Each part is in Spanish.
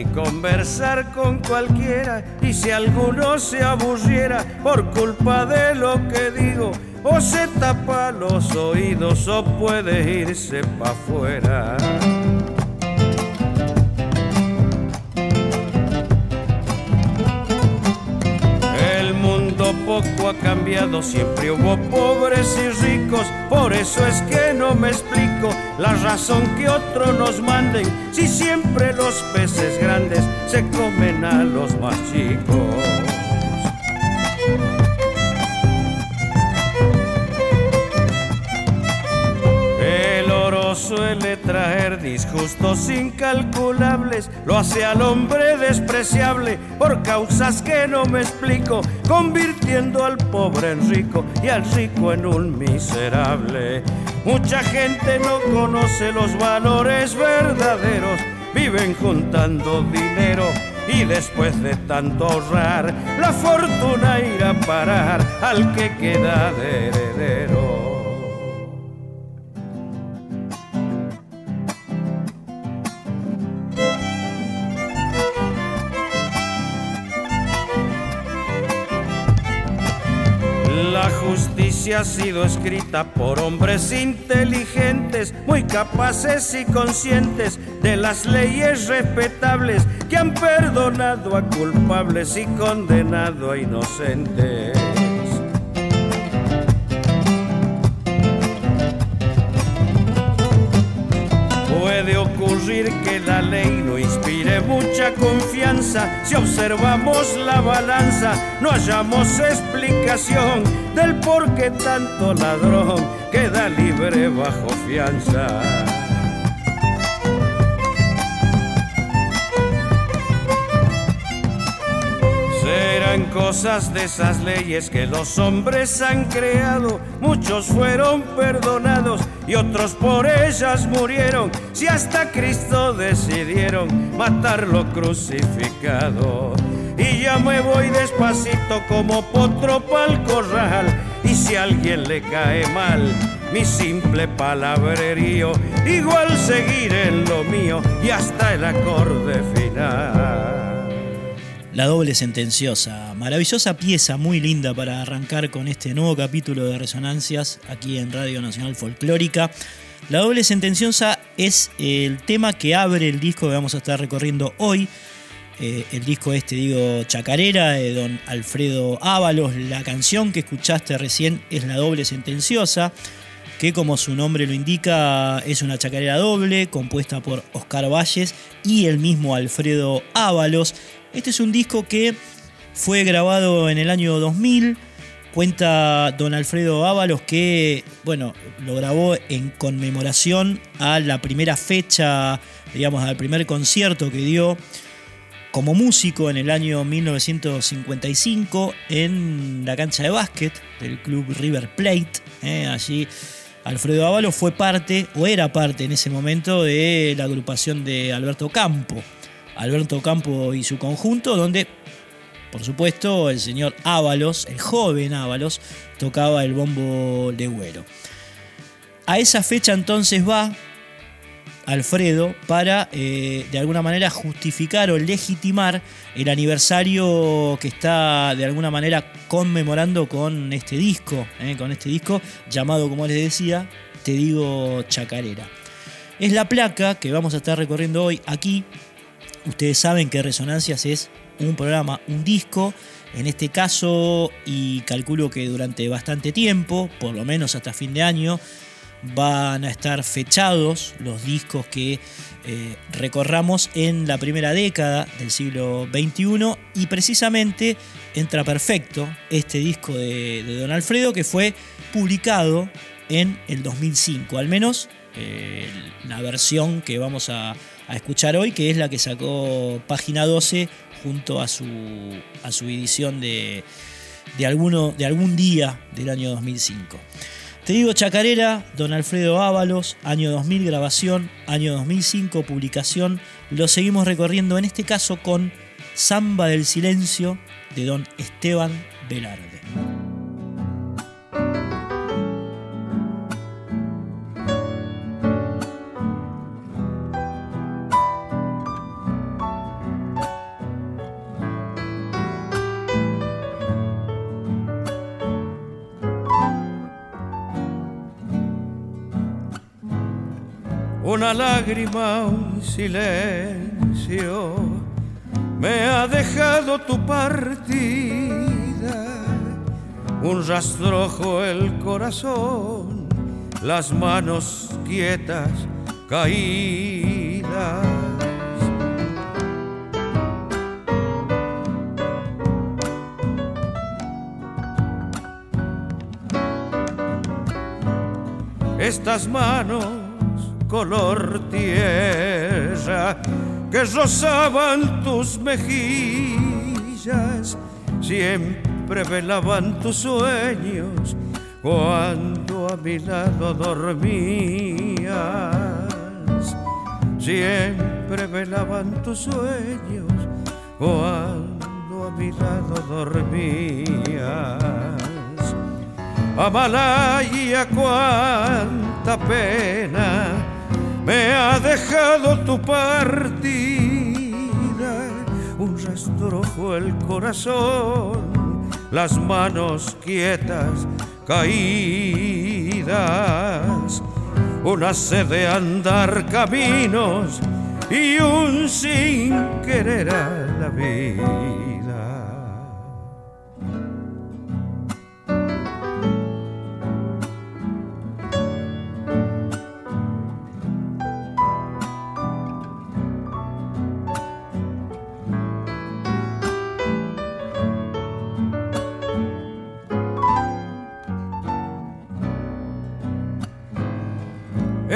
Ni conversar con cualquiera y si alguno se aburriera por culpa de lo que digo o se tapa los oídos o puede irse pa' afuera. Poco ha cambiado, siempre hubo pobres y ricos, por eso es que no me explico la razón que otros nos manden, si siempre los peces grandes se comen a los más chicos. Suele traer disgustos incalculables, lo hace al hombre despreciable por causas que no me explico, convirtiendo al pobre en rico y al rico en un miserable. Mucha gente no conoce los valores verdaderos, viven juntando dinero y después de tanto ahorrar, la fortuna irá a parar al que queda de heredero. Justicia ha sido escrita por hombres inteligentes, muy capaces y conscientes de las leyes respetables que han perdonado a culpables y condenado a inocentes. Puede ocurrir que la ley no inspire mucha confianza. Si observamos la balanza, no hallamos explicación del por qué tanto ladrón queda libre bajo fianza. Serán cosas de esas leyes que los hombres han creado. Muchos fueron perdonados y otros por ellas murieron. Si hasta Cristo decidieron matarlo crucificado. Y ya me voy despacito como potro pa'l corral. Y si a alguien le cae mal mi simple palabrerío, igual seguir en lo mío y hasta el acorde final. La doble sentenciosa, maravillosa pieza, muy linda para arrancar con este nuevo capítulo de Resonancias aquí en Radio Nacional Folclórica. La doble sentenciosa es el tema que abre el disco que vamos a estar recorriendo hoy. Eh, el disco este, digo, Chacarera, de don Alfredo Ábalos. La canción que escuchaste recién es La doble sentenciosa, que como su nombre lo indica, es una chacarera doble compuesta por Oscar Valles y el mismo Alfredo Ábalos. Este es un disco que fue grabado en el año 2000. Cuenta don Alfredo Ábalos que, bueno, lo grabó en conmemoración a la primera fecha, digamos, al primer concierto que dio como músico en el año 1955 en la cancha de básquet del club River Plate. ¿eh? Allí Alfredo Ábalos fue parte, o era parte en ese momento, de la agrupación de Alberto Campo. Alberto Campo y su conjunto, donde, por supuesto, el señor Ábalos, el joven Ábalos, tocaba el bombo legüero. A esa fecha entonces va Alfredo para, eh, de alguna manera, justificar o legitimar el aniversario que está, de alguna manera, conmemorando con este disco, eh, con este disco llamado, como les decía, Te digo Chacarera. Es la placa que vamos a estar recorriendo hoy aquí. Ustedes saben que Resonancias es un programa, un disco, en este caso, y calculo que durante bastante tiempo, por lo menos hasta fin de año, van a estar fechados los discos que eh, recorramos en la primera década del siglo XXI y precisamente entra perfecto este disco de, Don Alfredo que fue publicado en el 2005, al menos eh, la versión que vamos a, escuchar hoy, que es la que sacó Página 12 junto a su, a su edición de, de, alguno, de algún día del año 2005. Te digo Chacarera, Don Alfredo Ábalos, año 2000 grabación, año 2005 publicación. Lo seguimos recorriendo en este caso con Samba del Silencio de Don Esteban Velarde. Una lágrima, un silencio, me ha dejado tu partida, un rastrojo el corazón, las manos quietas, caídas. Estas manos color tierra que rozaban tus mejillas, siempre velaban tus sueños cuando a mi lado dormías. Siempre velaban tus sueños cuando a mi lado dormías. Amalaya, cuánta pena me ha dejado tu partida, un rastrojo el corazón, las manos quietas caídas, una sed de andar caminos y un sin querer a la vida.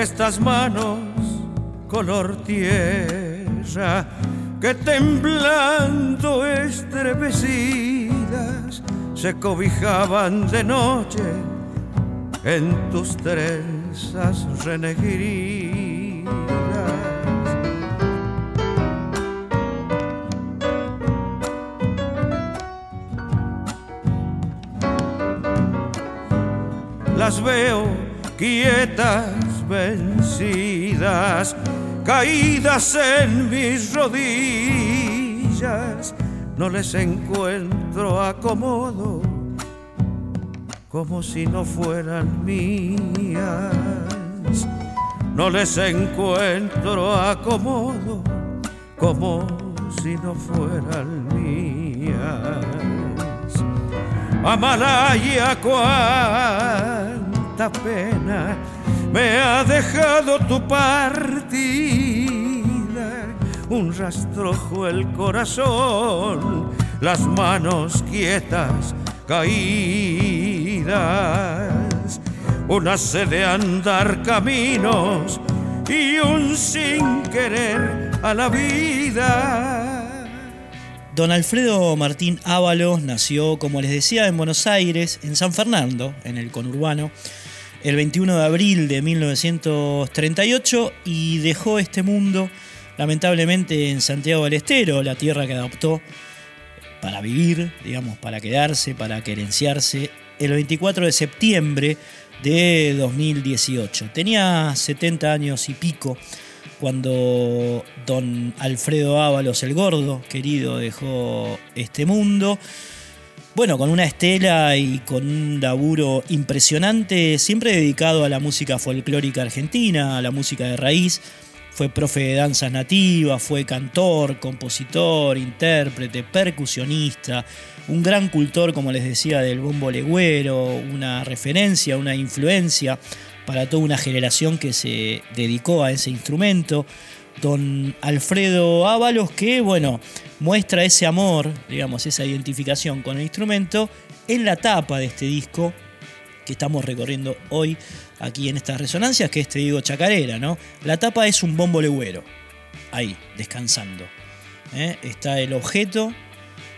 Estas manos color tierra que temblando estremecidas se cobijaban de noche en tus trenzas renegridas. Las veo quietas vencidas, caídas en mis rodillas, no les encuentro acomodo, como si no fueran mías. No les encuentro acomodo, como si no fueran mías. Amalaya, cuánta pena me ha dejado tu partida, un rastrojo el corazón, las manos quietas caídas, una sed de andar caminos y un sin querer a la vida. Don Alfredo Martín Ábalos nació, como les decía, en Buenos Aires, en San Fernando, en el conurbano el 21 de abril de 1938 y dejó este mundo lamentablemente en Santiago del Estero, la tierra que adoptó para vivir, digamos, para quedarse, para querenciarse, el 24 de septiembre de 2018. Tenía 70 años y pico cuando don Alfredo Ábalos el Gordo, querido, dejó este mundo. Bueno, con una estela y con un laburo impresionante, siempre dedicado a la música folclórica argentina, a la música de raíz. Fue profe de danzas nativas, fue cantor, compositor, intérprete, percusionista, un gran cultor, como les decía, del bombo legüero, una referencia, una influencia para toda una generación que se dedicó a ese instrumento. Don Alfredo Ábalos, que bueno, muestra ese amor, digamos, esa identificación con el instrumento en la tapa de este disco que estamos recorriendo hoy aquí en estas resonancias, que es, te digo, chacarera, ¿no? La tapa es un bombo legüero, ahí, descansando. ¿eh? Está el objeto,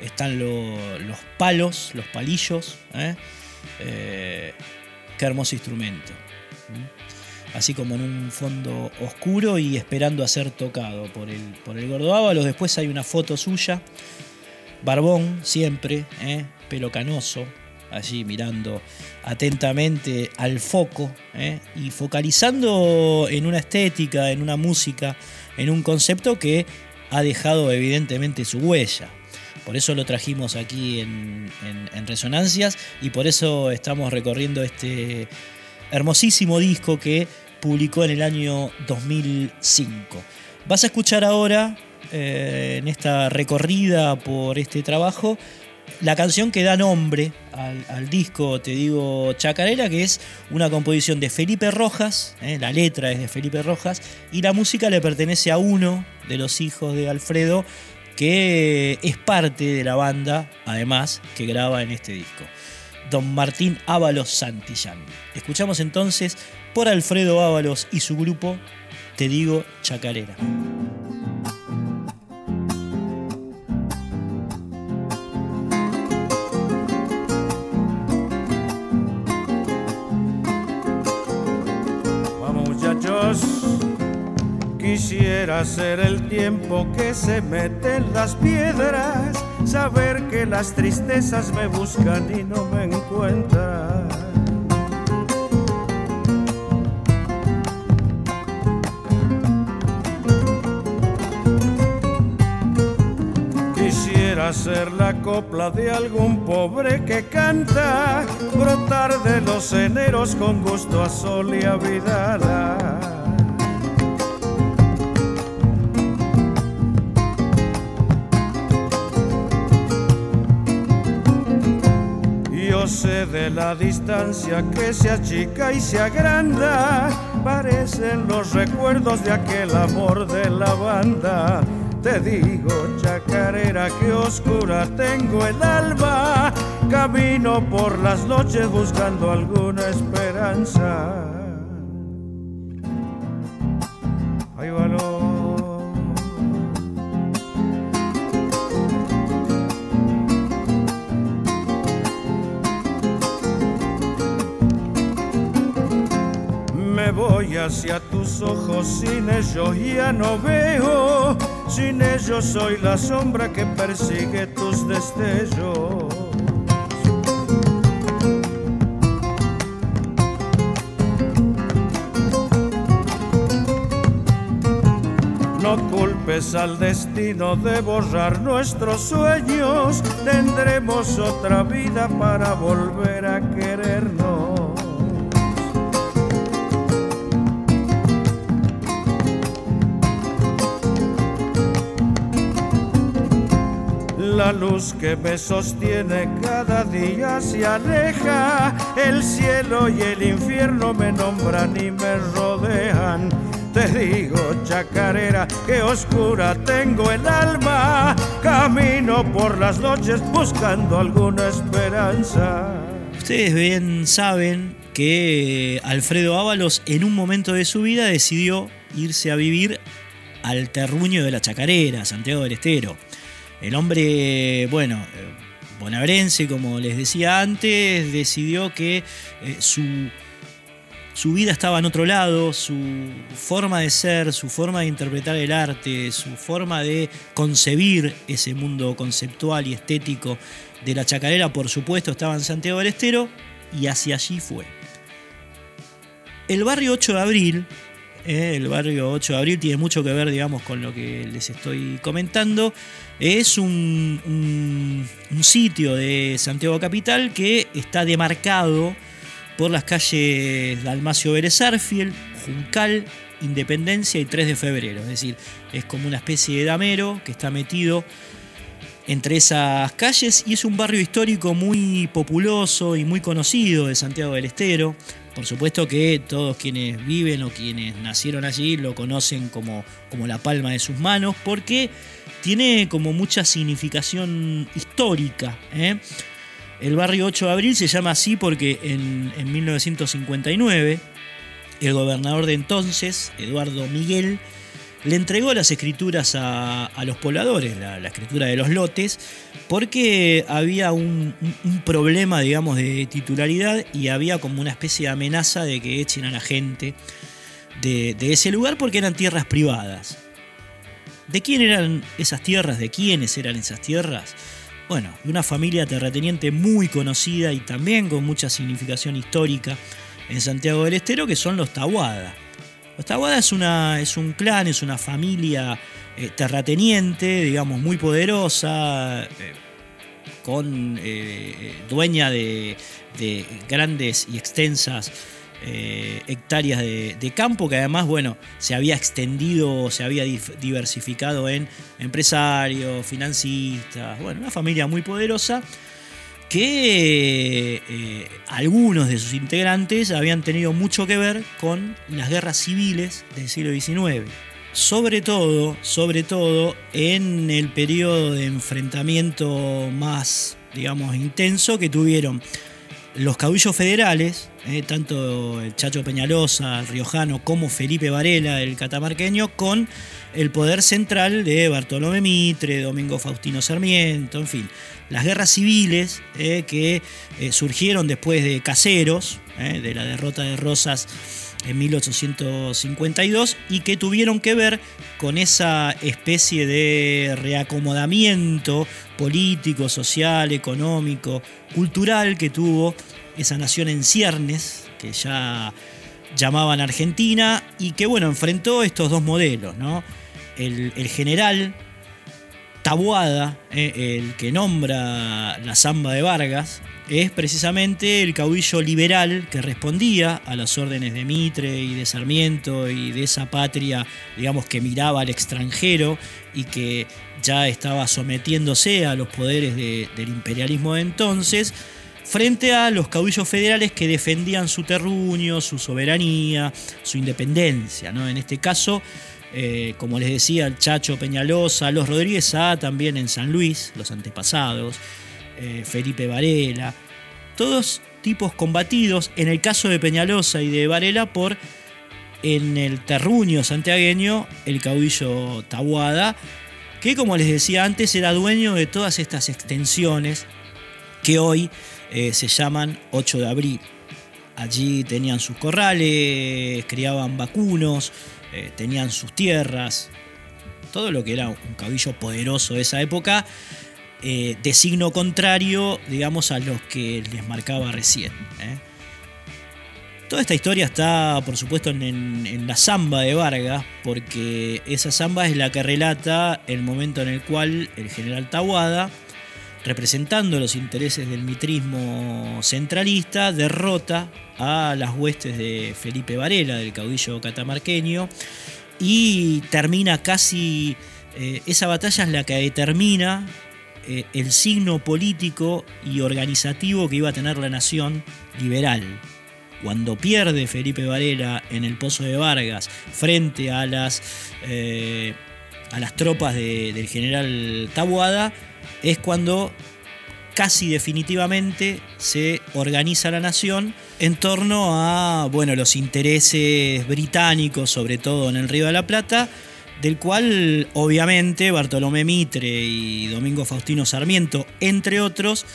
están los palos, los palillos. ¿eh? Eh, qué hermoso instrumento. Así como en un fondo oscuro y esperando a ser tocado por el, por el gordo Ábalos. Después hay una foto suya, barbón siempre, pelo canoso, allí mirando atentamente al foco ¿eh? y focalizando en una estética, en una música, en un concepto que ha dejado evidentemente su huella. Por eso lo trajimos aquí en, Resonancias y por eso estamos recorriendo este hermosísimo disco que publicó en el año 2005. Vas a escuchar ahora, eh, en esta recorrida por este trabajo, la canción que da nombre al, disco, te digo, Chacarera, que es una composición de Felipe Rojas, ¿eh? la letra es de Felipe Rojas, y la música le pertenece a uno de los hijos de Alfredo, que es parte de la banda, además, que graba en este disco. Don Martín Ábalos Santillán. Escuchamos entonces por Alfredo Ábalos y su grupo, Te digo Chacarera. Quisiera ser el tiempo que se mete en las piedras, saber que las tristezas me buscan y no me encuentran. Quisiera ser la copla de algún pobre que canta, brotar de los eneros con gusto a sol y a vidala de la distancia que se achica y se agranda, parecen los recuerdos de aquel amor de la banda. Te digo, chacarera, que oscura tengo el alma, camino por las noches buscando alguna esperanza. Voy hacia tus ojos, sin ellos ya no veo, sin ellos soy la sombra que persigue tus destellos. No culpes al destino de borrar nuestros sueños, tendremos otra vida para volver a querernos. La luz que me sostiene cada día se aleja, el cielo y el infierno me nombran y me rodean. Te digo, chacarera, que oscura tengo el alma, camino por las noches buscando alguna esperanza. Ustedes bien saben que Alfredo Ábalos en un momento de su vida decidió irse a vivir al terruño de la chacarera, Santiago del Estero. El hombre, bueno, eh, bonabrense, como les decía antes, decidió que eh, su, su vida estaba en otro lado, su forma de ser, su forma de interpretar el arte, su forma de concebir ese mundo conceptual y estético de la chacarera, por supuesto, estaba en Santiago del Estero y hacia allí fue. El barrio 8 de abril, el barrio 8 de abril tiene mucho que ver, digamos, con lo que les estoy comentando. Es un, sitio de Santiago Capital que está demarcado por las calles Dalmacio Vélez Juncal, Independencia y 3 de febrero. Es decir, es como una especie de damero que está metido entre esas calles y es un barrio histórico muy populoso y muy conocido de Santiago del Estero. Por supuesto que todos quienes viven o quienes nacieron allí lo conocen como, como la palma de sus manos porque tiene como mucha significación histórica. ¿eh? El barrio 8 de abril se llama así porque en, 1959 el gobernador de entonces, Eduardo Miguel, le entregó las escrituras a, los pobladores, la, escritura de los lotes, porque había un, problema, digamos, de titularidad y había como una especie de amenaza de que echen a la gente de, de ese lugar porque eran tierras privadas. ¿De quién eran esas tierras? ¿De quiénes eran esas tierras? Bueno, de una familia terrateniente muy conocida y también con mucha significación histórica en Santiago del Estero, que son los Tahuada. Los Tahuada es, una, es un clan, es una familia eh, terrateniente, digamos, muy poderosa, eh, con eh, dueña de, de grandes y extensas hectáreas de, campo que además, bueno, se había extendido, se había diversificado en empresarios, financistas, bueno, una familia muy poderosa que eh, algunos de sus integrantes habían tenido mucho que ver con las guerras civiles del siglo XIX. Sobre todo, sobre todo en el periodo de enfrentamiento más, digamos, intenso que tuvieron los caudillos federales, eh, tanto el Chacho Peñalosa, el riojano, como Felipe Varela, el catamarqueño, con el poder central de Bartolomé Mitre, Domingo Faustino Sarmiento, en fin, las guerras civiles eh, que eh, surgieron después de Caseros, de la derrota de Rosas en 1852 y que tuvieron que ver con esa especie de reacomodamiento político, social, económico, cultural que tuvo esa nación en ciernes, que ya llamaban Argentina, y que bueno, enfrentó estos dos modelos, ¿no? El, general Tabuada, eh, el que nombra la zamba de Vargas, es precisamente el caudillo liberal que respondía a las órdenes de Mitre y de Sarmiento y de esa patria, digamos, que miraba al extranjero y que ya estaba sometiéndose a los poderes del imperialismo de entonces, frente a los caudillos federales que defendían su terruño, su soberanía, su independencia. ¿no? En este caso, eh, como les decía, el Chacho Peñalosa, los Rodríguez A también en San Luis, los antepasados, eh, Felipe Varela, todos tipos combatidos, en el caso de Peñalosa y de Varela, por en el terruño santiagueño, el caudillo Tabuada, que como les decía antes era dueño de todas estas extensiones que hoy eh, se llaman 8 de abril. Allí tenían sus corrales, criaban vacunos, eh, tenían sus tierras, todo lo que era un caudillo poderoso de esa época eh, de signo contrario, digamos, a los que les marcaba recién. Toda esta historia está, por supuesto, en, la samba de Vargas, porque esa samba es la que relata el momento en el cual el general Tawada, representando los intereses del mitrismo centralista, derrota a las huestes de Felipe Varela, del caudillo catamarqueño, y termina casi... Eh, esa batalla es la que determina eh, el signo político y organizativo que iba a tener la nación liberal. Cuando pierde Felipe Varela en el Pozo de Vargas frente a las, eh, a las tropas del general Tabuada, es cuando casi definitivamente se organiza la nación en torno a bueno, los intereses británicos, sobre todo en el Río de la Plata, del cual obviamente Bartolomé Mitre y Domingo Faustino Sarmiento, entre otros,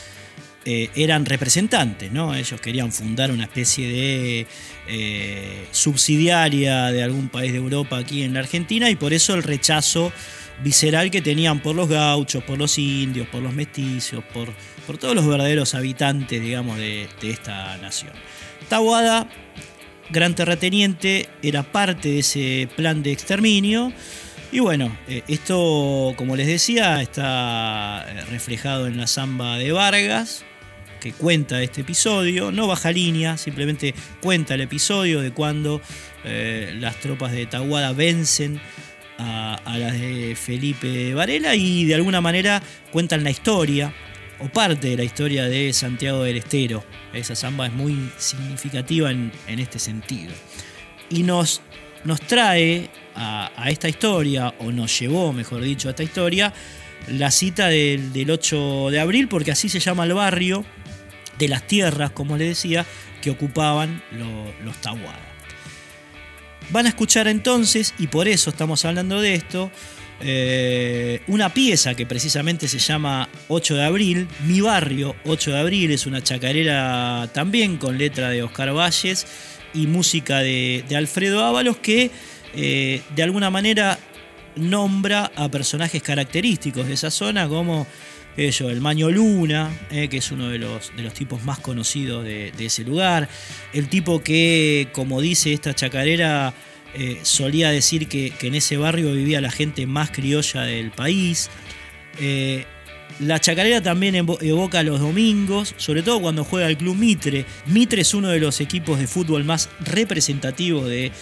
eh, eran representantes, ¿no? Ellos querían fundar una especie de eh, subsidiaria de algún país de Europa aquí en la Argentina y por eso el rechazo visceral que tenían por los gauchos, por los indios, por los mestizos, por, por todos los verdaderos habitantes, digamos, de, esta nación. Tahuada gran terrateniente, era parte de ese plan de exterminio. Y bueno, eh, esto, como les decía, está reflejado en la samba de Vargas, que cuenta este episodio. No baja línea, simplemente cuenta el episodio de cuando eh, las tropas de Tahuada vencen a, las de Felipe Varela y de alguna manera cuentan la historia o parte de la historia de Santiago del Estero. Esa samba es muy significativa en, este sentido. Y nos, nos trae a, esta historia, o nos llevó, mejor dicho, a esta historia, la cita del, 8 de abril, porque así se llama el barrio de las tierras, como le decía, que ocupaban los Tahuada. Van a escuchar entonces, y por eso estamos hablando de esto, eh, una pieza que precisamente se llama 8 de abril, Mi Barrio 8 de abril, es una chacarera también con letra de Oscar Valles y música de, Alfredo Ábalos que eh, de alguna manera nombra a personajes característicos de esa zona como el Maño Luna, eh, que es uno de los, de los tipos más conocidos de, ese lugar, el tipo que, como dice esta chacarera, eh, solía decir que, en ese barrio vivía la gente más criolla del país. Eh, la chacarera también evoca los domingos, sobre todo cuando juega el club Mitre. Mitre es uno de los equipos de fútbol más representativos de,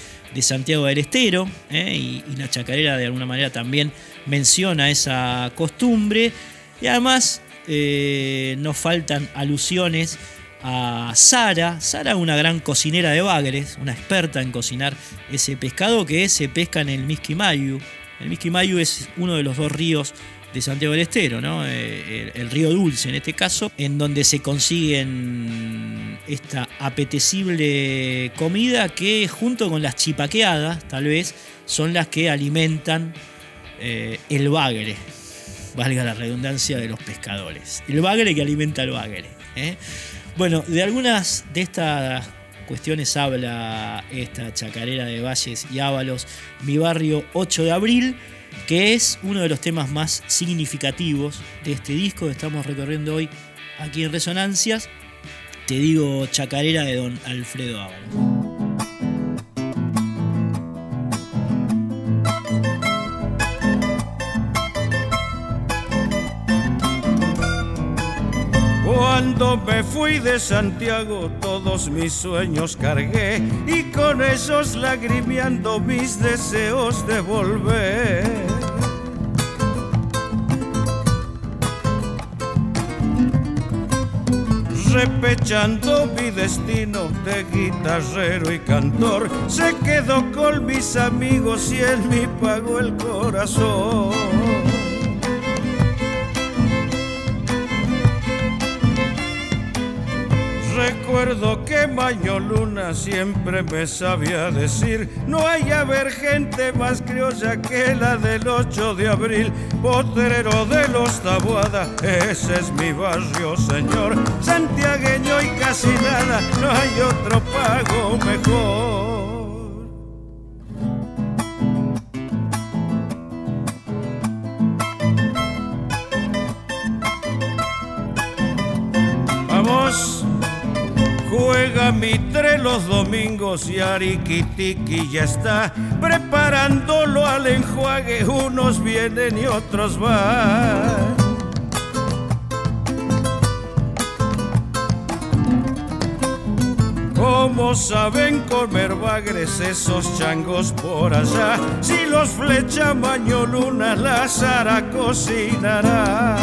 Santiago del Estero, y la chacarera de alguna manera también menciona esa costumbre. Y además eh, nos faltan alusiones a Sara. Sara, una gran cocinera de bagres, una experta en cocinar ese pescado que se pesca en el Misquimayu. El Misquimayu es uno de los dos ríos de Santiago del Estero, ¿no? Eh, el, río Dulce en este caso, en donde se consiguen esta apetecible comida que junto con las chipaqueadas, tal vez, son las que alimentan eh, el bagre valga la redundancia, de los pescadores. El bagre que alimenta al bagre. ¿eh? Bueno, de algunas de estas cuestiones habla esta chacarera de Valles y Ábalos, Mi Barrio 8 de Abril, que es uno de los temas más significativos de este disco que estamos recorriendo hoy aquí en Resonancias. Te digo chacarera de don Alfredo Ábalos. Cuando me fui de Santiago todos mis sueños cargué y con esos lagrimeando mis deseos de volver. Repechando mi destino de guitarrero y cantor, se quedó con mis amigos y él me pagó el corazón. Recuerdo que Maño Luna siempre me sabía decir, no hay haber gente más criolla que la del 8 de abril, potrero de los Tabuada, ese es mi barrio, señor, santiagueño y casi nada, no hay otro pago mejor. Mitre los domingos y Ariquitiqui ya está preparándolo al enjuague. Unos vienen y otros van. ¿Cómo saben comer bagres esos changos por allá? Si los flecha Maño Luna, la Sara cocinará.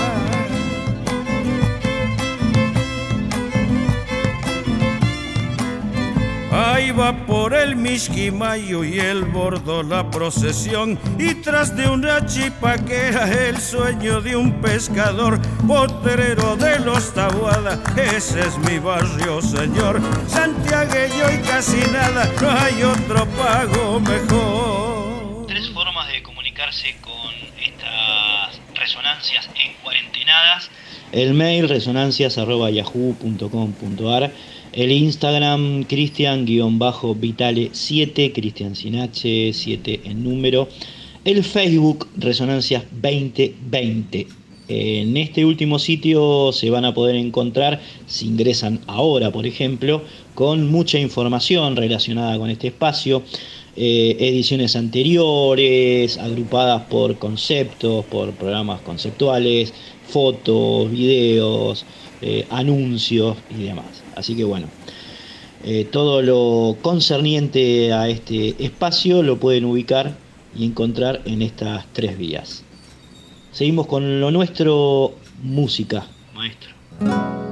Ahí va por el Misquimayo y el bordo la procesión y tras de una chipaquera el sueño de un pescador, potrero de los Tabuada, ese es mi barrio, señor, santiagueño y casi nada, no hay otro pago mejor. Tres formas de comunicarse con estas resonancias en cuarentenadas. El mail resonancias.yahoo.com.ar el Instagram Cristian-Vitale7, Cristian sin H, 7 en número. El Facebook Resonancias 2020. En este último sitio se van a poder encontrar, si ingresan ahora por ejemplo, con mucha información relacionada con este espacio, eh, ediciones anteriores, agrupadas por conceptos, por programas conceptuales, fotos, videos, eh, anuncios y demás. Así que bueno, eh, todo lo concerniente a este espacio lo pueden ubicar y encontrar en estas tres vías. Seguimos con lo nuestro, música, maestro.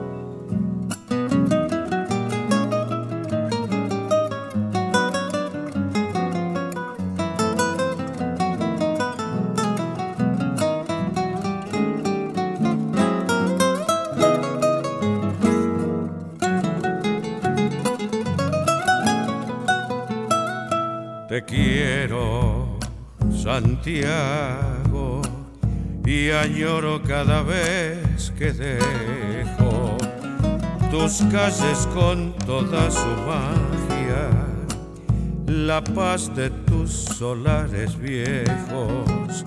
Añoro cada vez que dejo tus calles con toda su magia, la paz de tus solares viejos,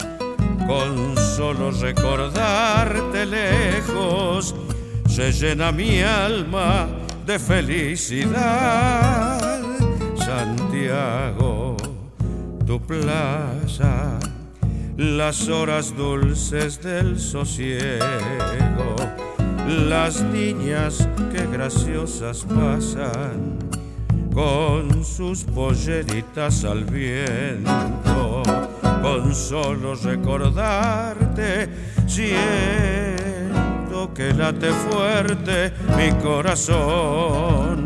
con solo recordarte lejos, se llena mi alma de felicidad. Santiago, tu plaza, las horas dulces del sosiego las niñas que graciosas pasan con sus polleritas al viento, con solo recordarte, siento que late fuerte mi corazón,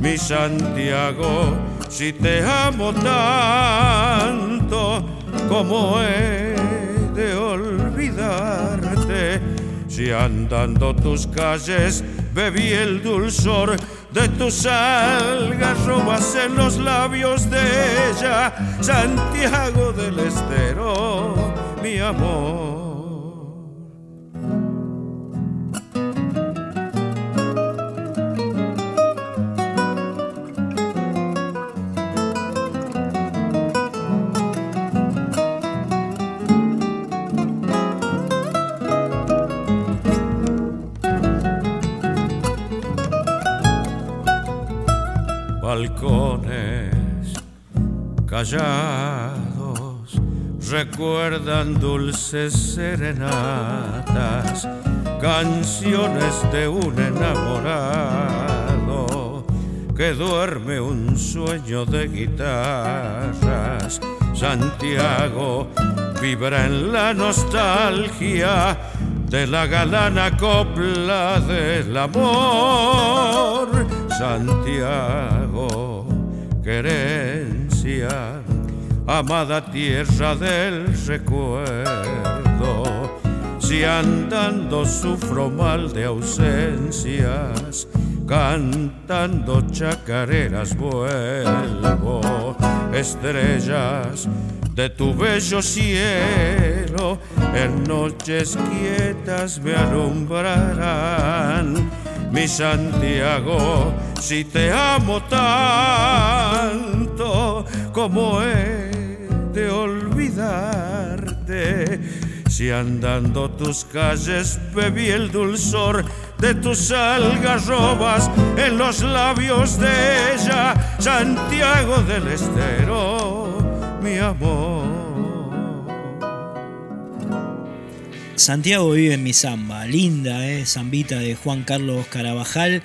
mi Santiago, si te amo tanto, como he de olvidarte si andando tus calles bebí el dulzor de tus algarrobas en los labios de ella, Santiago del Estero, mi amor. Callados recuerdan dulces serenatas, canciones de un enamorado que duerme un sueño de guitarras. Santiago vibra en la nostalgia de la galana copla del amor. Santiago, amada tierra del recuerdo. Si andando sufro mal de ausencias, cantando chacareras vuelvo, estrellas de tu bello cielo, en noches quietas me alumbrarán mi Santiago, si te amo tanto como he de olvidarte. Si andando tus calles bebí el dulzor de tus algarrobas en los labios de ella, Santiago del Estero, mi amor. Santiago vive en mi samba, linda, eh, zambita de Juan Carlos Carabajal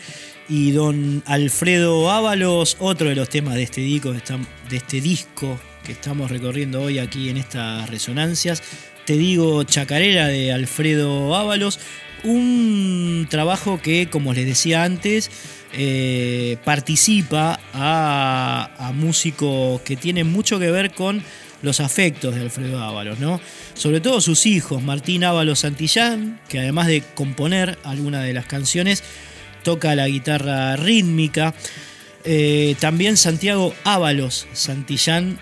y don Alfredo Ábalos, otro de los temas de este disco, de este disco que estamos recorriendo hoy aquí en estas resonancias. Te digo Chacarera de Alfredo Ábalos, un trabajo que, como les decía antes, eh, participa a, músicos que tienen mucho que ver con los afectos de Alfredo Ábalos, ¿no? Sobre todo sus hijos, Martín Ábalos Santillán, que además de componer algunas de las canciones, toca la guitarra rítmica. Eh, también Santiago Ábalos Santillán,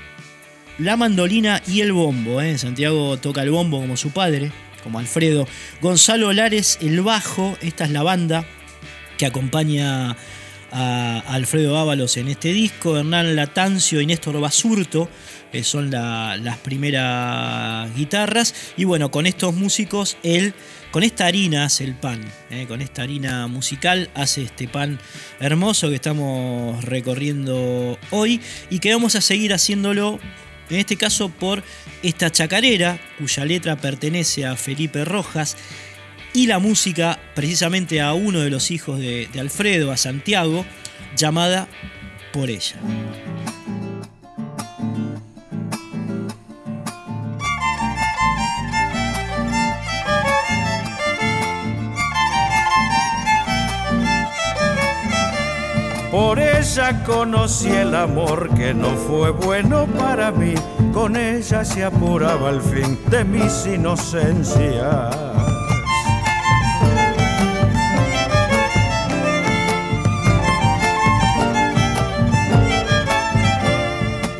la mandolina y el bombo. ¿eh? Santiago toca el bombo como su padre, como Alfredo. Gonzalo Lares, el bajo, esta es la banda que acompaña a Alfredo Ábalos en este disco. Hernán Latancio y Néstor Basurto son las primeras guitarras. Y bueno, con estos músicos, él, con esta harina hace el pan, eh, con esta harina musical hace este pan hermoso que estamos recorriendo hoy y que vamos a seguir haciéndolo. En este caso por esta chacarera, cuya letra pertenece a Felipe Rojas, y la música precisamente a uno de los hijos de Alfredo, a Santiago, llamada Por ella. Por ella conocí el amor que no fue bueno para mí. Con ella se apuraba el fin de mis inocencias.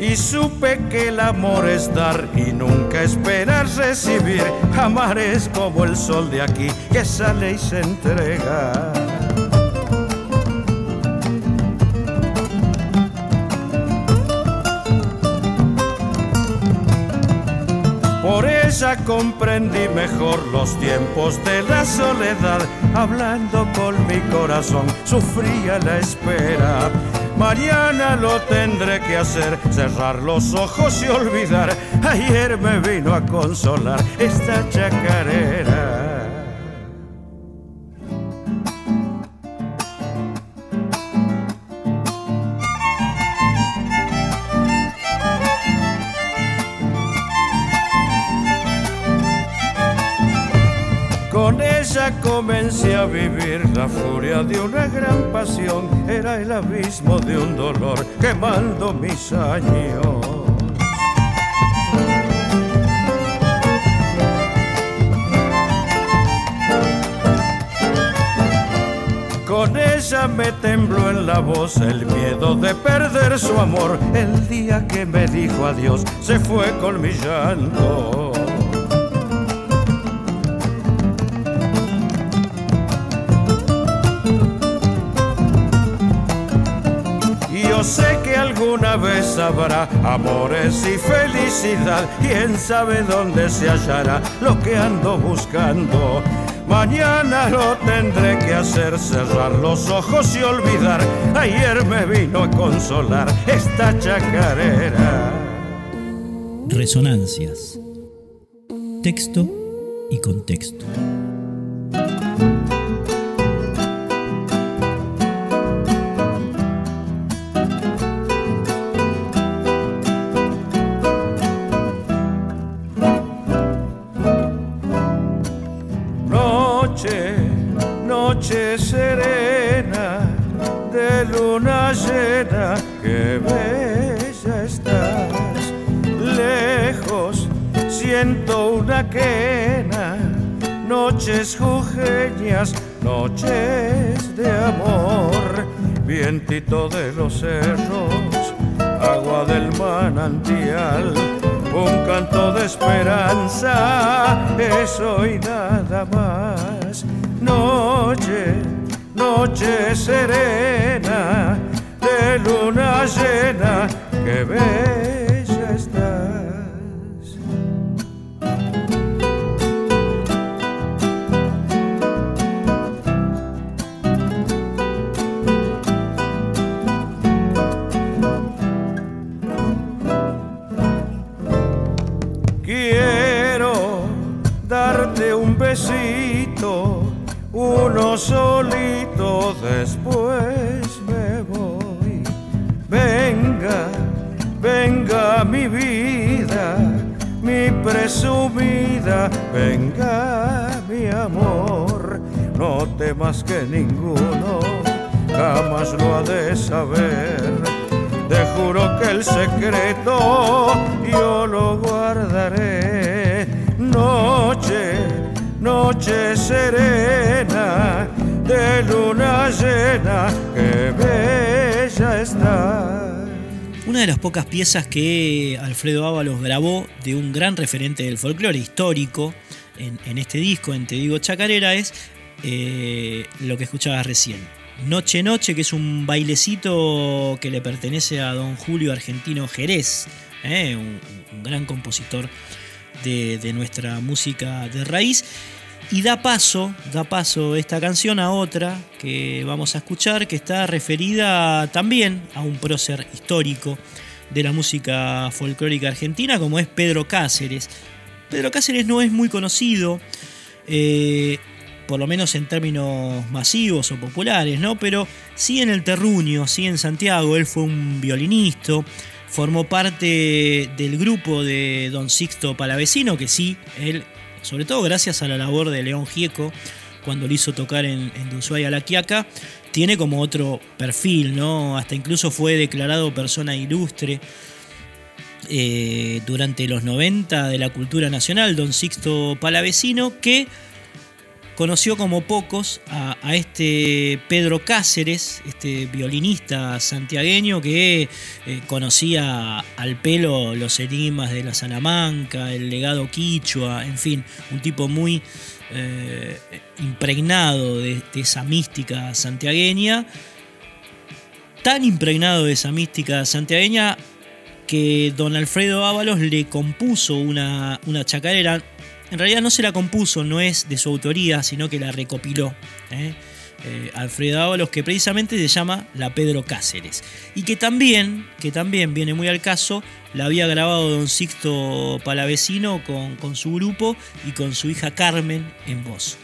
y supe que el amor es dar y nunca esperar recibir. Amar es como el sol de aquí que sale y se entrega. Comprendí mejor los tiempos de la soledad. Hablando con mi corazón, sufría la espera. Mañana lo tendré que hacer, cerrar los ojos y olvidar. Ayer me vino a consolar esta chacarera. Vivir la furia de una gran pasión, era el abismo de un dolor quemando mis años. Con ella me tembló en la voz el miedo de perder su amor. El día que me dijo adiós se fue con mi llanto. Vez habrá amores y felicidad. Quién sabe dónde se hallará lo que ando buscando. Mañana lo tendré que hacer, cerrar los ojos y olvidar. Ayer me vino a consolar esta chacarera. Resonancias. Texto y contexto. Noches jujeñas, noches de amor, vientito de los cerros, agua del manantial un canto de esperanza, eso y nada más. Noche, noche serena, de luna llena, que bella uno solito, después me voy. Venga, venga mi vida, mi presumida, venga mi amor, no temas que ninguno jamás lo ha de saber. Te juro que el secreto yo lo guardaré. Noche, noche serena, de luna llena, que bella está. Una de las pocas piezas que Alfredo Ábalos grabó de un gran referente del folclore histórico en, este disco, en Te Digo Chacarera, es eh, lo que escuchabas recién. Noche Noche, que es un bailecito que le pertenece a don Julio Argentino Jerez, eh, un, gran compositor de, nuestra música de raíz. Y da paso, da paso esta canción a otra que vamos a escuchar, que está referida también a un prócer histórico de la música folclórica argentina, como es Pedro Cáceres. Pedro Cáceres no es muy conocido. Eh, por lo menos en términos masivos o populares, ¿no? Pero sí en el terruño, sí en Santiago, él fue un violinista, formó parte del grupo de Don Sixto Palavecino, que sí, él, sobre todo gracias a la labor de León Gieco, cuando lo hizo tocar en, en de Ushuaia a La Quiaca, tiene como otro perfil, ¿no? Hasta incluso fue declarado persona ilustre. Eh, durante los 90 de la cultura nacional, don Sixto Palavecino, que conoció como pocos a, este Pedro Cáceres, este violinista santiagueño que eh, conocía al pelo los enigmas de la Salamanca, el legado quichua, en fin, un tipo muy eh, impregnado de, esa mística santiagueña, tan impregnado de esa mística santiagueña que don Alfredo Ábalos le compuso una, una chacarera en realidad no se la compuso, no es de su autoría, sino que la recopiló. ¿eh? Eh, Alfredo Ábalos, que precisamente se llama La Pedro Cáceres. Y que también, que también viene muy al caso, la había grabado don Sixto Palavecino con, con su grupo y con su hija Carmen en voz.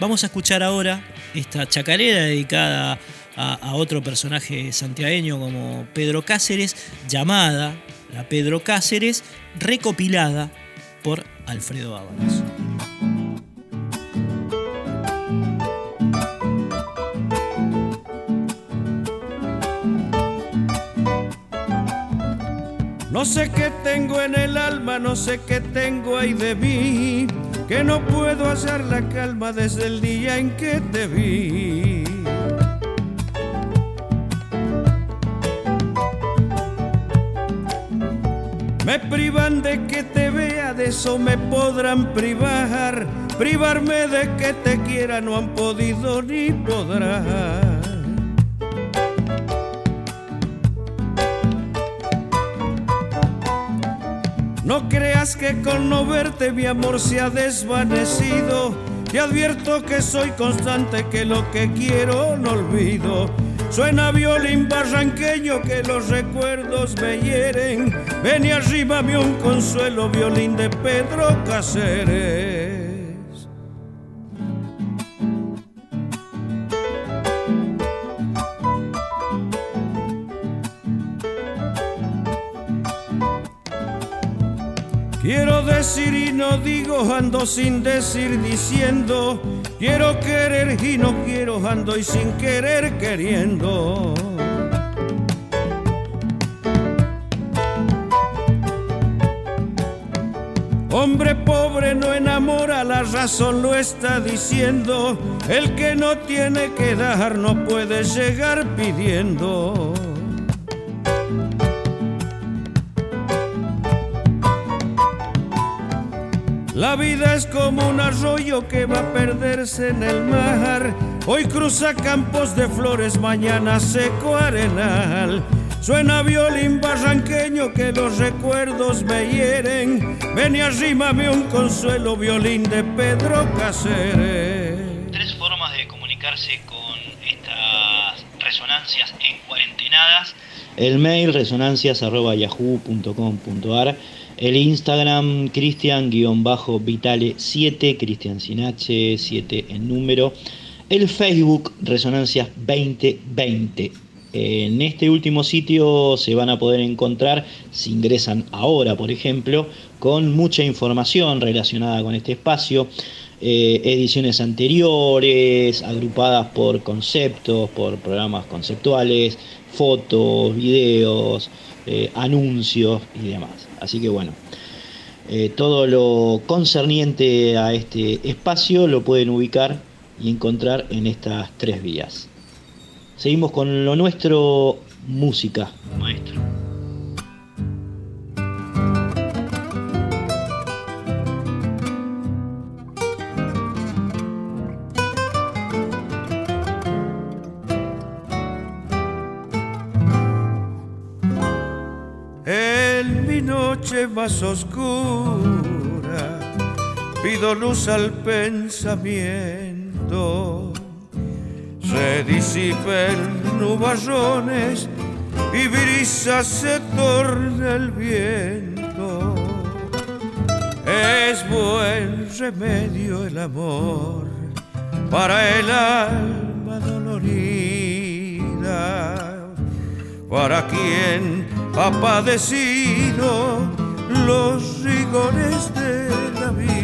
Vamos a escuchar ahora esta chacarera dedicada a, a, otro personaje santiagueño como Pedro Cáceres, llamada La Pedro Cáceres, recopilada por Alfredo Ábalos. No sé qué tengo en el alma, no sé qué tengo ahí de mí, que no puedo hacer la calma desde el día en que te vi. Me privan de que te vea, de eso me podrán privar. Privarme de que te quiera no han podido ni podrán. No creas que con no verte mi amor se ha desvanecido. Te advierto que soy constante, que lo que quiero no olvido. Suena violín barranqueño que los recuerdos me hieren. Ven y arríbame un consuelo, violín de Pedro Cáceres. Decir y no digo, ando sin decir diciendo. Quiero querer y no quiero, ando y sin querer queriendo. Hombre pobre no enamora, la razón lo está diciendo. El que no tiene que dar no puede llegar pidiendo. La vida es como un arroyo que va a perderse en el mar. Hoy cruza campos de flores, mañana seco arenal. Suena violín barranqueño que los recuerdos me hieren. Ven y arrímame un consuelo, violín de Pedro Cáceres. Tres formas de comunicarse con estas resonancias en cuarentenadas. El mail resonancias.yahoo.com.ar el Instagram Cristian-Vitale7, Cristian sin H, 7 en número. El Facebook Resonancias 2020. En este último sitio se van a poder encontrar, si ingresan ahora por ejemplo, con mucha información relacionada con este espacio, eh, ediciones anteriores, agrupadas por conceptos, por programas conceptuales, fotos, videos, eh, anuncios y demás. Así que bueno, eh, todo lo concerniente a este espacio lo pueden ubicar y encontrar en estas tres vías. Seguimos con lo nuestro, música, maestro. Más oscura, pido luz al pensamiento. Se disipen nubarrones y brisa se torna el viento. Es buen remedio el amor para el alma dolorida, para quien ha padecido los rigores de la vida.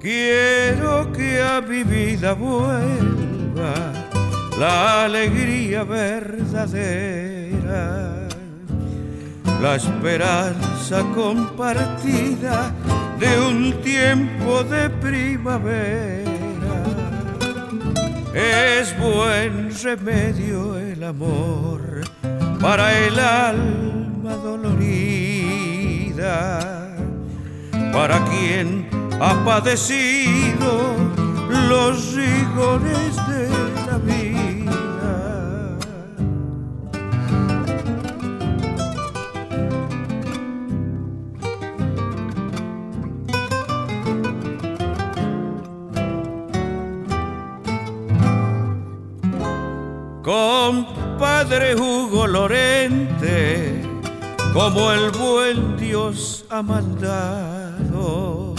Quiero que a mi vida vuelva la alegría verdadera, la esperanza compartida de un tiempo de primavera. Es buen remedio el amor para el alma dolorida, para quien ha padecido los rigores de Compadre Hugo Lorente, como el buen Dios ha mandado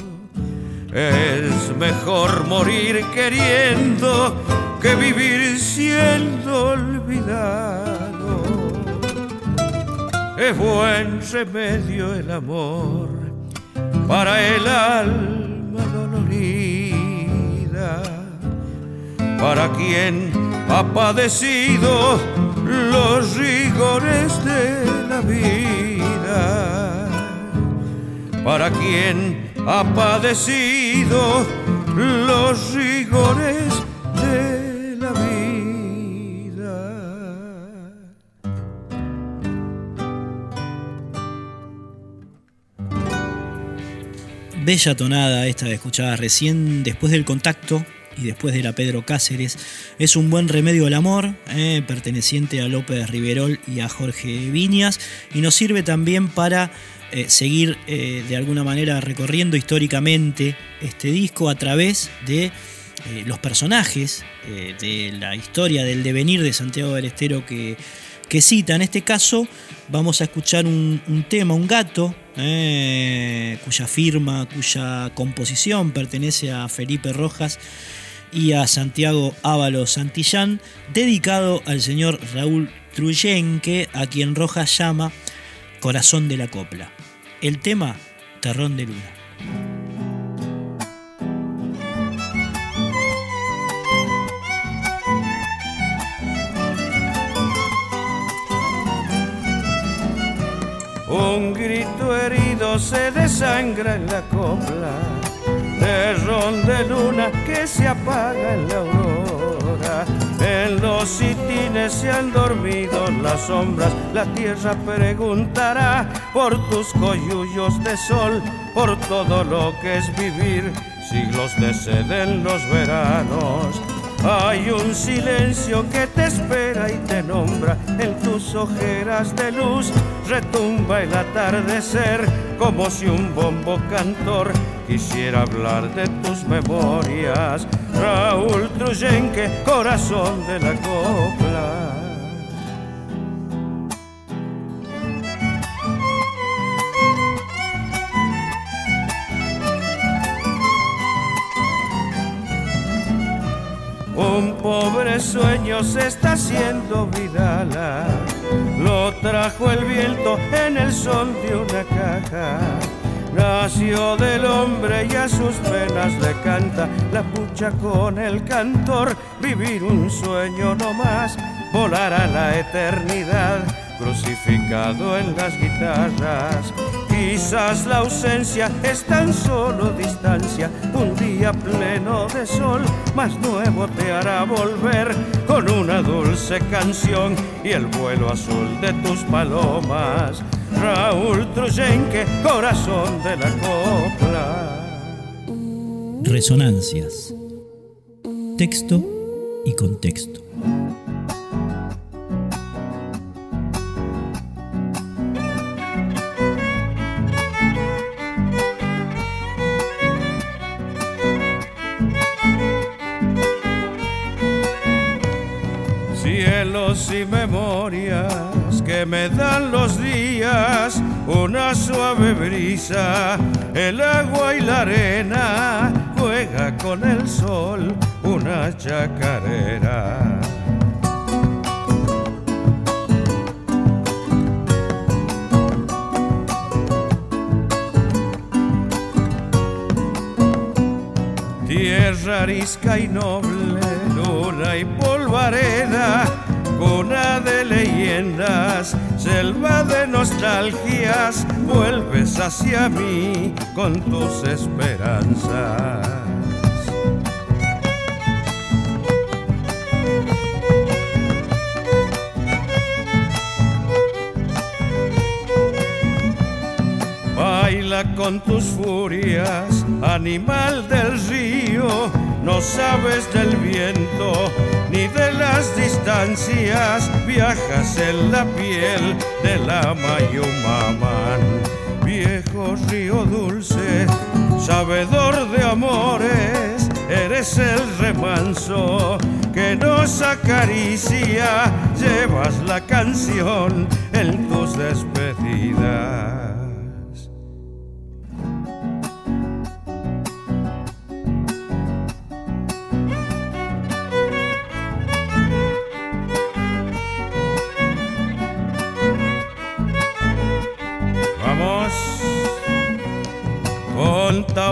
es mejor morir queriendo que vivir siendo olvidado. Es buen remedio el amor para el alma dolorida, para quien ha padecido los rigores de la vida, para quien ha padecido los rigores de la vida. Bella tonada esta de escuchada recién después del contacto y después de la Pedro Cáceres. Es un buen remedio al amor, eh, perteneciente a López Riverol y a Jorge Viñas, y nos sirve también para eh, seguir eh, de alguna manera recorriendo históricamente este disco a través de los personajes de la historia del devenir de Santiago del Estero que, que cita. En este caso vamos a escuchar un tema, un gato, cuya firma, cuya composición pertenece a Felipe Rojas y a Santiago Ávalo Santillán, dedicado al señor Raúl Truyenque, a quien Rojas llama Corazón de la Copla. El tema Terrón de Luna. Un grito herido se desangra en la copla, terrón de luna que se apaga en la aurora. En los sitines se han dormido las sombras, la tierra preguntará por tus coyullos de sol, por todo lo que es vivir, siglos de sed en los veranos. Hay un silencio que te espera y te nombra en tus ojeras de luz. Retumba el atardecer como si un bombo cantor quisiera hablar de tus memorias. Raúl Truyenque, corazón de la copla. Un pobre sueño se está haciendo vidala. Lo trajo el viento en el son de una caja. Nació del hombre y a sus penas le canta la pucha con el cantor. Vivir un sueño no más, volar a la eternidad, crucificado en las guitarras. Quizás la ausencia es tan solo distancia, un día pleno de sol, más nuevo te hará volver con una dulce canción y el vuelo azul de tus palomas. Raúl Truyenque, corazón de la copla. Resonancias. Texto y contexto. Que me dan los días, una suave brisa, el agua y la arena, juega con el sol una chacarera. Tierra arisca y noble, luna y polvareda, cuna de leyendas, selva de nostalgias, vuelves hacia mí con tus esperanzas. Baila con tus furias, animal del río, no sabes del viento ni de las distancias, viajas en la piel de la Mayumamán. Viejo río dulce, sabedor de amores, eres el remanso que nos acaricia, llevas la canción en tus despedidas.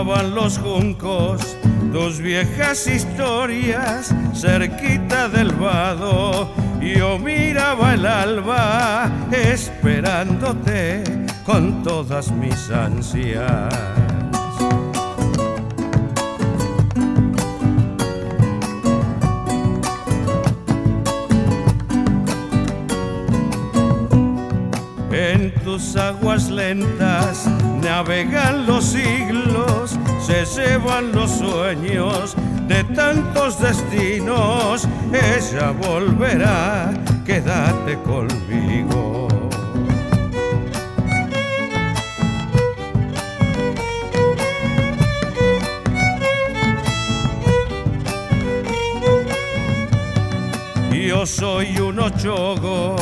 Los juncos tus viejas historias cerquita del vado. Yo miraba el alba esperándote con todas mis ansias. Tus aguas lentas navegan los siglos, se llevan los sueños de tantos destinos. Ella volverá, quédate conmigo. Yo soy un ochogo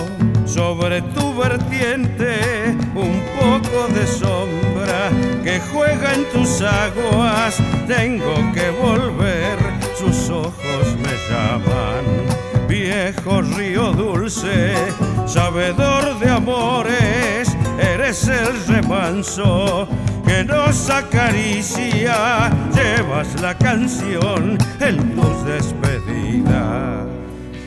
sobre tu vertiente, un poco de sombra que juega en tus aguas. Tengo que volver, sus ojos me llaman. Viejo río dulce, sabedor de amores, eres el remanso que nos acaricia. Llevas la canción en tus despedidas.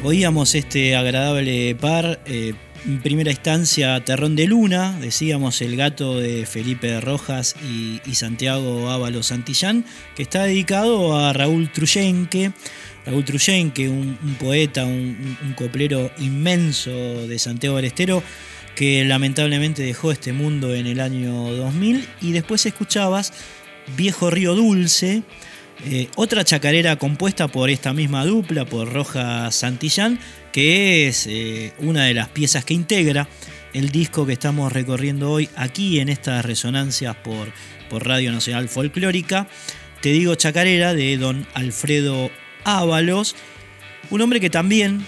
Oíamos este agradable par, eh, en primera instancia Terrón de Luna, decíamos el gato de Felipe Rojas y, Santiago Ávalo Santillán, que está dedicado a Raúl Truyenque. Raúl Truyenque, un, poeta, un, un, coplero inmenso de Santiago del Estero, que lamentablemente dejó este mundo en el año 2000. Y después escuchabas Viejo Río Dulce, eh, otra chacarera compuesta por esta misma dupla, por Roja Santillán, que es eh, una de las piezas que integra el disco que estamos recorriendo hoy aquí en estas resonancias por, por Radio Nacional Folclórica. Te digo chacarera de don Alfredo Ábalos, un hombre que también,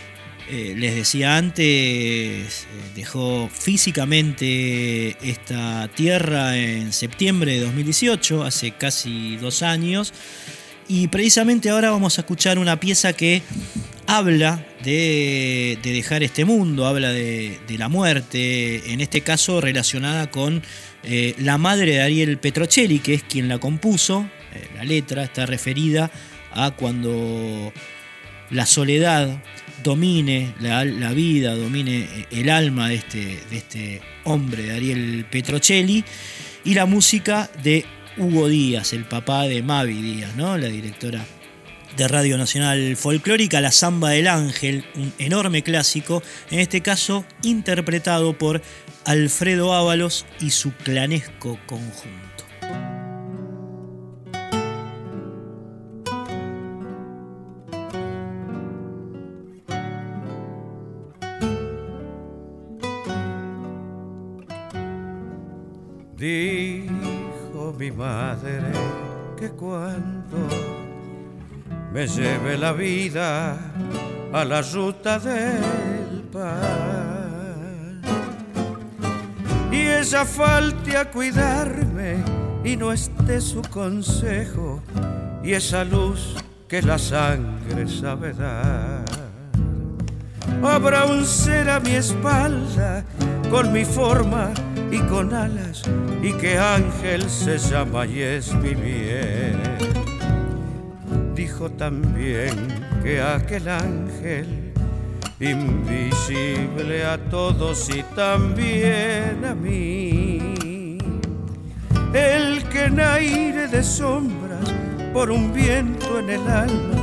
eh, les decía antes, dejó físicamente esta tierra en septiembre de 2018, hace casi dos años. Y precisamente ahora vamos a escuchar una pieza que habla de, dejar este mundo, habla de, la muerte, en este caso relacionada con eh, la madre de Ariel Petrocelli, que es quien la compuso. Eh, la letra está referida a cuando la soledad domine la, vida, domine el alma de este, de este hombre, de Ariel Petrocelli, y la música de Hugo Díaz, el papá de Mavi Díaz, ¿no? la directora de Radio Nacional Folclórica, La Zamba del Ángel, un enorme clásico, en este caso interpretado por Alfredo Ábalos y su clanesco conjunto. Mi madre que cuando me lleve la vida a la ruta del pan y ella falte a cuidarme y no esté su consejo y esa luz que la sangre sabe dar. Habrá un ser a mi espalda con mi forma y con alas y que ángel se llama y es mi bien. Dijo también que aquel ángel, invisible a todos y también a mí, el que en aire de sombras por un viento en el alma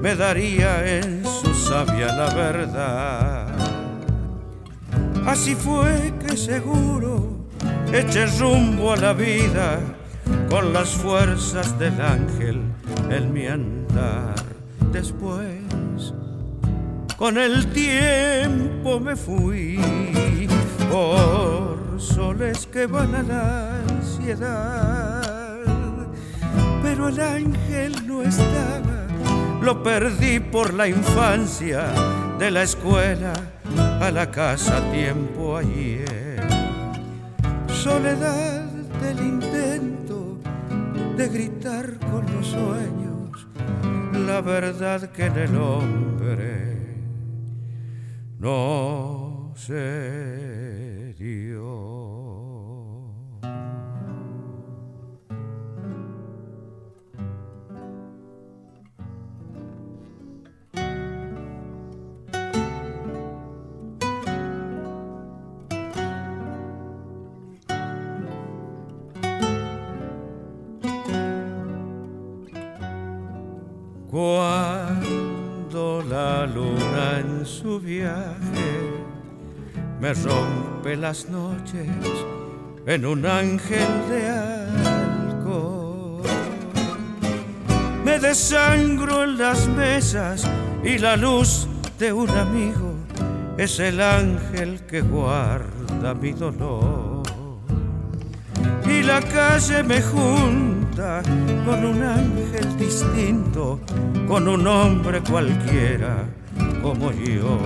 me daría en su sabia la verdad. Así fue que seguro eché rumbo a la vida con las fuerzas del ángel en mi andar. Después, con el tiempo me fui por soles que van a la ansiedad. Pero el ángel no estaba, lo perdí por la infancia de la escuela a la casa tiempo ayer. Soledad del intento de gritar con los sueños la verdad que en el hombre no se dio. Su viaje me rompe las noches en un ángel de alcohol. Me desangro en las mesas y la luz de un amigo es el ángel que guarda mi dolor. Y la calle me junta con un ángel distinto, con un hombre cualquiera como yo.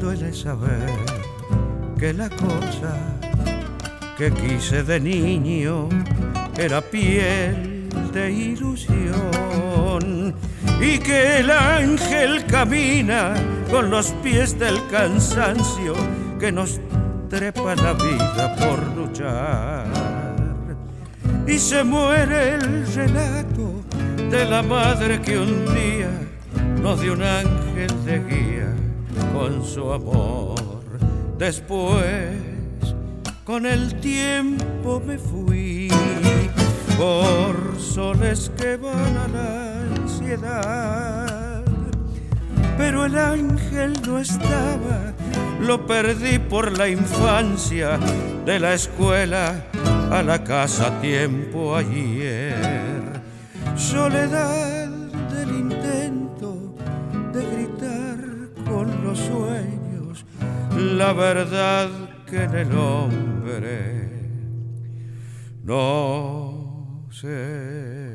Duele saber que la cosa que quise de niño era piel de ilusión y que el ángel camina con los pies del cansancio que nos trepa la vida por luchar. Y se muere el relato de la madre que un día nos dio un ángel de guía con su amor. Después, con el tiempo me fui por soles que van a la ansiedad. Pero el ángel no estaba lo perdí por la infancia de la escuela a la casa tiempo ayer. Soledad la verdad que en el hombre no se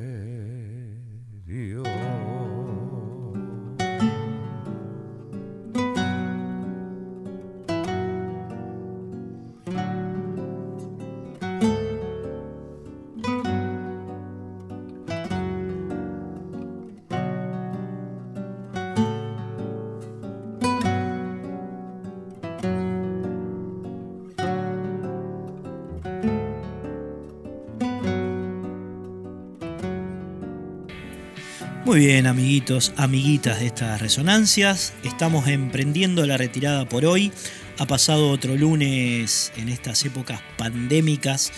Muy bien, amiguitos, amiguitas de estas resonancias. Estamos emprendiendo la retirada por hoy. Ha pasado otro lunes en estas épocas pandémicas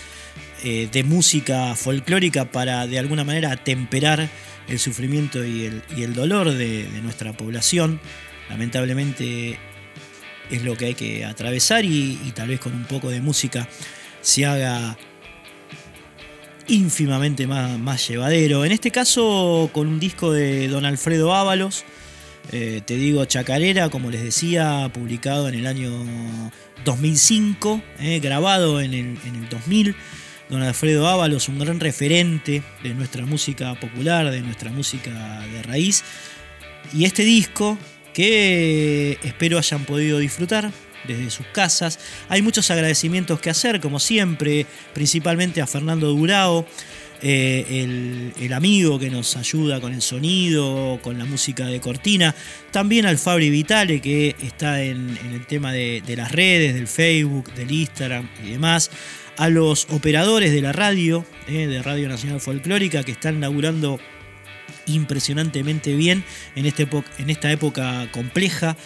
eh, de música folclórica para de alguna manera atemperar el sufrimiento y el, dolor de, nuestra población. Lamentablemente es lo que hay que atravesar y, y tal vez con un poco de música se haga ínfimamente más, más llevadero. En este caso con un disco de don Alfredo Ábalos, eh, te digo Chacarera, como les decía, publicado en el año 2005, eh, grabado en el, en el 2000. Don Alfredo Ábalos, un gran referente de nuestra música popular, de nuestra música de raíz. Y este disco que espero hayan podido disfrutar, desde sus casas. Hay muchos agradecimientos que hacer, como siempre, principalmente a Fernando Durao, eh, el, amigo que nos ayuda con el sonido, con la música de cortina. También al Fabri Vitale, que está en, el tema de, las redes, del Facebook, del Instagram y demás. A los operadores de la radio, eh, de Radio Nacional Folclórica, que están laburando impresionantemente bien en, este en esta época compleja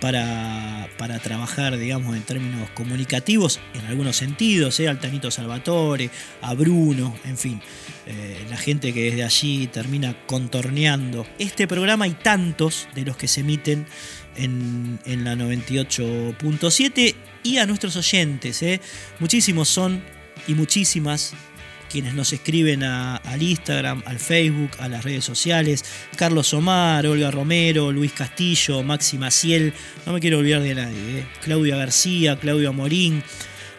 para, para, trabajar, digamos, en términos comunicativos, en algunos sentidos, ¿eh? al Tanito Salvatore, a Bruno, en fin, eh, la gente que desde allí termina contorneando este programa y tantos de los que se emiten en, en la 98.7 y a nuestros oyentes, ¿eh? muchísimos son y muchísimas quienes nos escriben al Instagram, al Facebook, a las redes sociales. Carlos Omar, Olga Romero, Luis Castillo, Maxi Maciel, no me quiero olvidar de nadie. ¿eh? Claudia García, Claudio Morín,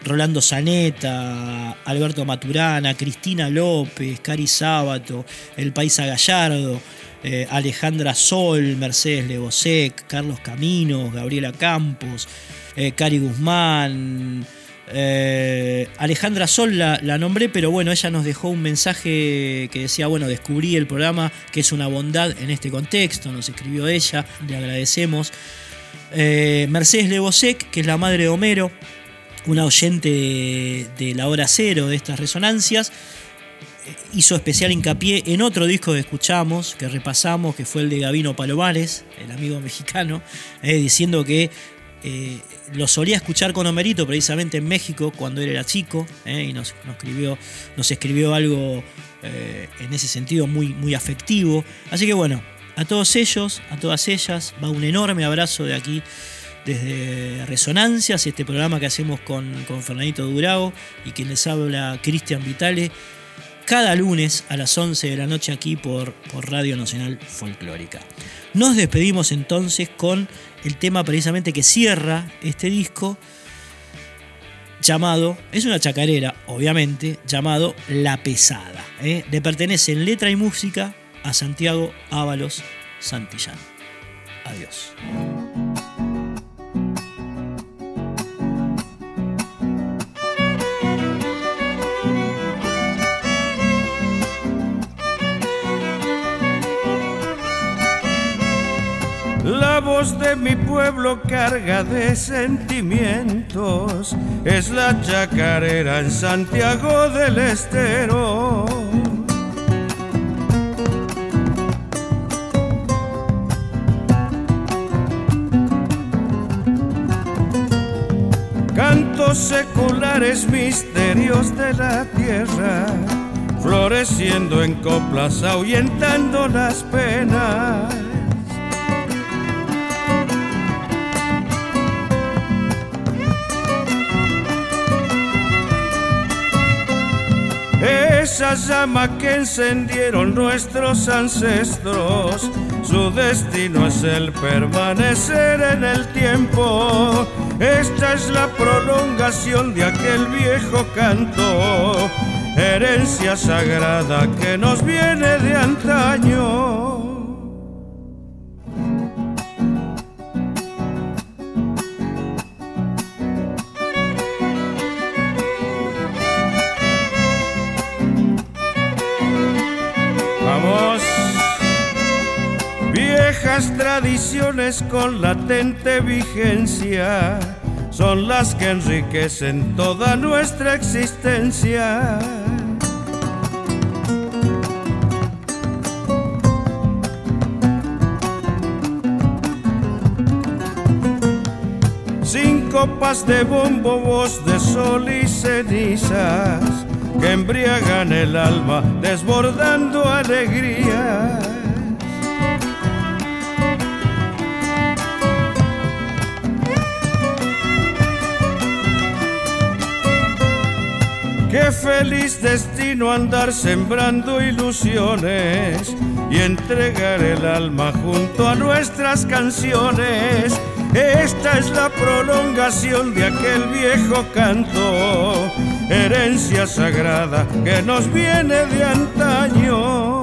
Rolando Zaneta, Alberto Maturana, Cristina López, Cari Sábato, El Paisa Gallardo. Eh, Alejandra Sol, Mercedes Lebosec, Carlos Caminos, Gabriela Campos, eh, Cari Guzmán, eh, Alejandra Sol la, nombré, pero bueno, ella nos dejó un mensaje que decía, bueno, descubrí el programa, que es una bondad en este contexto, nos escribió ella, le agradecemos. Eh, Mercedes Lebosec, que es la madre de Homero, una oyente de, la hora cero de estas resonancias, hizo especial hincapié en otro disco que escuchamos, que repasamos, que fue el de Gavino Palomares, el amigo mexicano, eh, diciendo que eh, lo solía escuchar con Homerito precisamente en México cuando él era chico eh, y nos, escribió, nos escribió algo eh, en ese sentido muy, muy afectivo. Así que bueno, a todos ellos, a todas ellas, va un enorme abrazo de aquí desde Resonancias, este programa que hacemos con, con Fernandito Durago y quien les habla Cristian Vitale cada lunes a las 11 de la noche aquí por, por Radio Nacional Folclórica. Nos despedimos entonces con el tema precisamente que cierra este disco, llamado, es una chacarera, obviamente, llamado La Pesada. ¿eh? Le pertenece en letra y música a Santiago Ábalos Santillán. Adiós. La voz de mi pueblo carga de sentimientos, es la chacarera en Santiago del Estero. Cantos seculares, misterios de la tierra, floreciendo en coplas, ahuyentando las penas esa llama que encendieron nuestros ancestros. Su destino es el permanecer en el tiempo. Esta es la prolongación de aquel viejo canto, herencia sagrada que nos viene de antaño. Tradiciones con latente vigencia son las que enriquecen toda nuestra existencia. Sin copas de bombo, voz de sol y cenizas que embriagan el alma desbordando alegría Qué feliz destino andar sembrando ilusiones y entregar el alma junto a nuestras canciones. Esta es la prolongación de aquel viejo canto, herencia sagrada que nos viene de antaño.